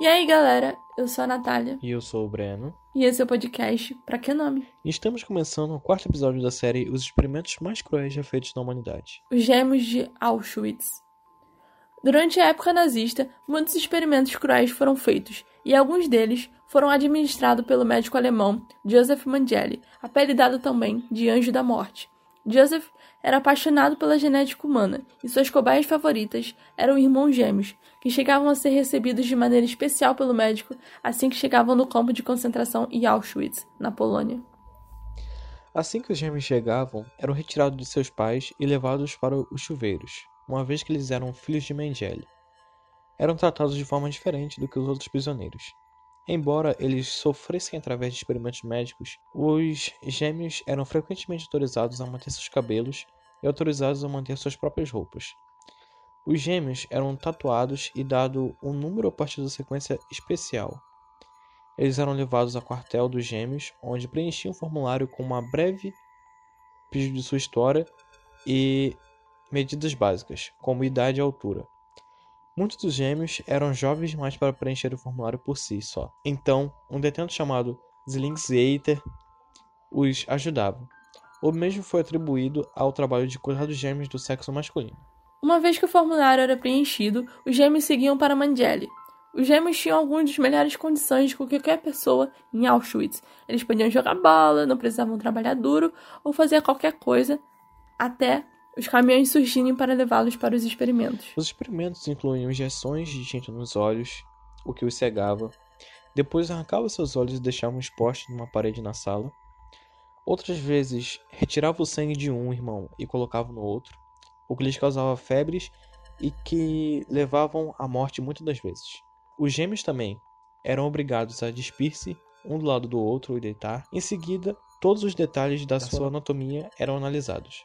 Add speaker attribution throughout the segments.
Speaker 1: E aí, galera, eu sou a Natália.
Speaker 2: E eu sou o Breno.
Speaker 1: E esse é o podcast Pra Que Nome?
Speaker 2: E estamos começando o quarto episódio da série Os Experimentos Mais Cruéis Já Feitos na Humanidade.
Speaker 1: Os Gêmeos de Auschwitz. Durante a época nazista, muitos experimentos cruéis foram feitos, e alguns deles foram administrados pelo médico alemão Joseph Mengele, apelidado também de Anjo da Morte. Joseph era apaixonado pela genética humana e suas cobaias favoritas eram irmãos gêmeos, que chegavam a ser recebidos de maneira especial pelo médico assim que chegavam no campo de concentração em Auschwitz, na Polônia.
Speaker 2: Assim que os gêmeos chegavam, eram retirados de seus pais e levados para os chuveiros, uma vez que eles eram filhos de Mengele. Eram tratados de forma diferente do que os outros prisioneiros. Embora eles sofressem através de experimentos médicos, os gêmeos eram frequentemente autorizados a manter seus cabelos e autorizados a manter suas próprias roupas. Os gêmeos eram tatuados e dado um número a partir da sequência especial. Eles eram levados ao quartel dos gêmeos, onde preenchiam um formulário com uma breve pedido de sua história e medidas básicas, como idade e altura. Muitos dos gêmeos eram jovens demais para preencher o formulário por si só. Então, um detento chamado Zlingsgater os ajudava. O mesmo foi atribuído ao trabalho de cuidar dos gêmeos do sexo masculino.
Speaker 1: Uma vez que o formulário era preenchido, os gêmeos seguiam para Mandeli. Os gêmeos tinham algumas das melhores condições de qualquer pessoa em Auschwitz. Eles podiam jogar bola, não precisavam trabalhar duro ou fazer qualquer coisa até os caminhões surgirem para levá-los para os experimentos.
Speaker 2: Os experimentos incluíam injeções de tinta nos olhos, o que os cegava. Depois arrancava seus olhos e deixava expostos numa parede na sala. Outras vezes, retirava o sangue de um irmão e colocava no outro o que lhes causava febres e que levavam à morte muitas das vezes. Os gêmeos também eram obrigados a despir-se um do lado do outro e deitar. Em seguida, todos os detalhes da sua anatomia eram analisados,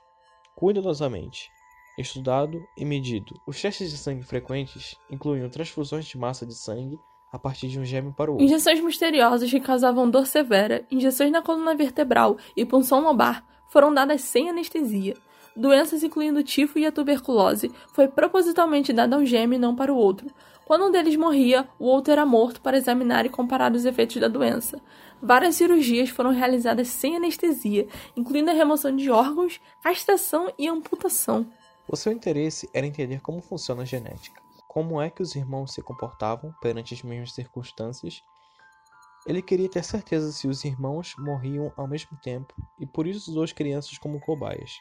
Speaker 2: cuidadosamente, estudado e medido. Os testes de sangue frequentes incluíam transfusões de massa de sangue a partir de um gêmeo para o outro.
Speaker 1: Injeções misteriosas que causavam dor severa, injeções na coluna vertebral e punção lombar foram dadas sem anestesia doenças incluindo tifo e a tuberculose, foi propositalmente dada a um gêmeo e não para o outro. Quando um deles morria, o outro era morto para examinar e comparar os efeitos da doença. Várias cirurgias foram realizadas sem anestesia, incluindo a remoção de órgãos, castração e amputação.
Speaker 2: O seu interesse era entender como funciona a genética, como é que os irmãos se comportavam perante as mesmas circunstâncias. Ele queria ter certeza se os irmãos morriam ao mesmo tempo e por isso usou as crianças como cobaias.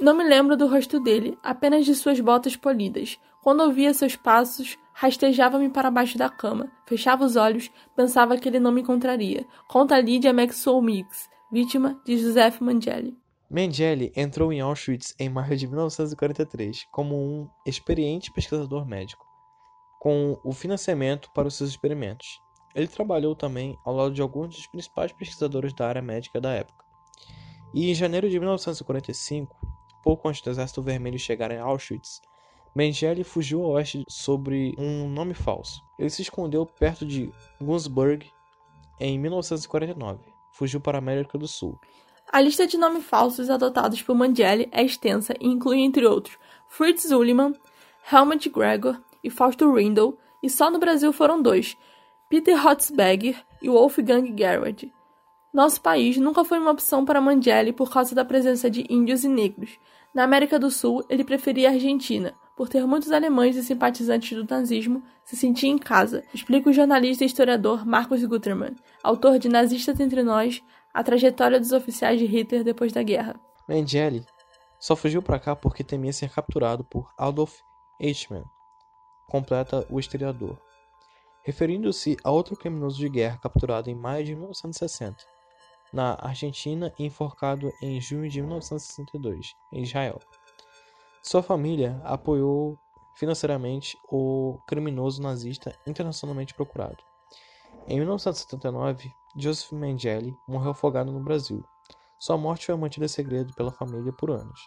Speaker 1: Não me lembro do rosto dele, apenas de suas botas polidas. Quando ouvia seus passos, rastejava-me para baixo da cama, fechava os olhos, pensava que ele não me encontraria. Conta Lydia Maxwell Mix, vítima de Joseph Mengele.
Speaker 2: Mengele entrou em Auschwitz em maio de 1943 como um experiente pesquisador médico, com o financiamento para os seus experimentos. Ele trabalhou também ao lado de alguns dos principais pesquisadores da área médica da época. E em janeiro de 1945, pouco antes do Exército Vermelho chegar em Auschwitz, Mengele fugiu a oeste sobre um nome falso. Ele se escondeu perto de Gunsberg em 1949. Fugiu para a América do Sul.
Speaker 1: A lista de nomes falsos adotados por Mengele é extensa e inclui, entre outros, Fritz Zulliman, Helmut Gregor e Fausto Rindel, e só no Brasil foram dois, Peter Hotzberger e Wolfgang Gerhard. Nosso país nunca foi uma opção para Mandeli por causa da presença de índios e negros. Na América do Sul, ele preferia a Argentina, por ter muitos alemães e simpatizantes do nazismo, se sentia em casa, explica o jornalista e historiador Marcos Gutermann, autor de Nazistas Entre Nós, a trajetória dos oficiais de Hitler depois da guerra.
Speaker 2: Mengele só fugiu para cá porque temia ser capturado por Adolf Eichmann, completa o historiador, referindo-se a outro criminoso de guerra capturado em maio de 1960 na Argentina e enforcado em junho de 1962, em Israel. Sua família apoiou financeiramente o criminoso nazista internacionalmente procurado. Em 1979, Joseph Mengele morreu afogado no Brasil. Sua morte foi mantida segredo pela família por anos.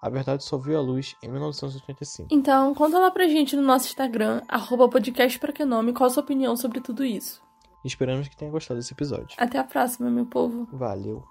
Speaker 2: A verdade só viu a luz em 1985.
Speaker 1: Então, conta lá pra gente no nosso Instagram, arroba podcast pra que nome, qual a sua opinião sobre tudo isso.
Speaker 2: Esperamos que tenha gostado desse episódio.
Speaker 1: Até a próxima, meu povo.
Speaker 2: Valeu.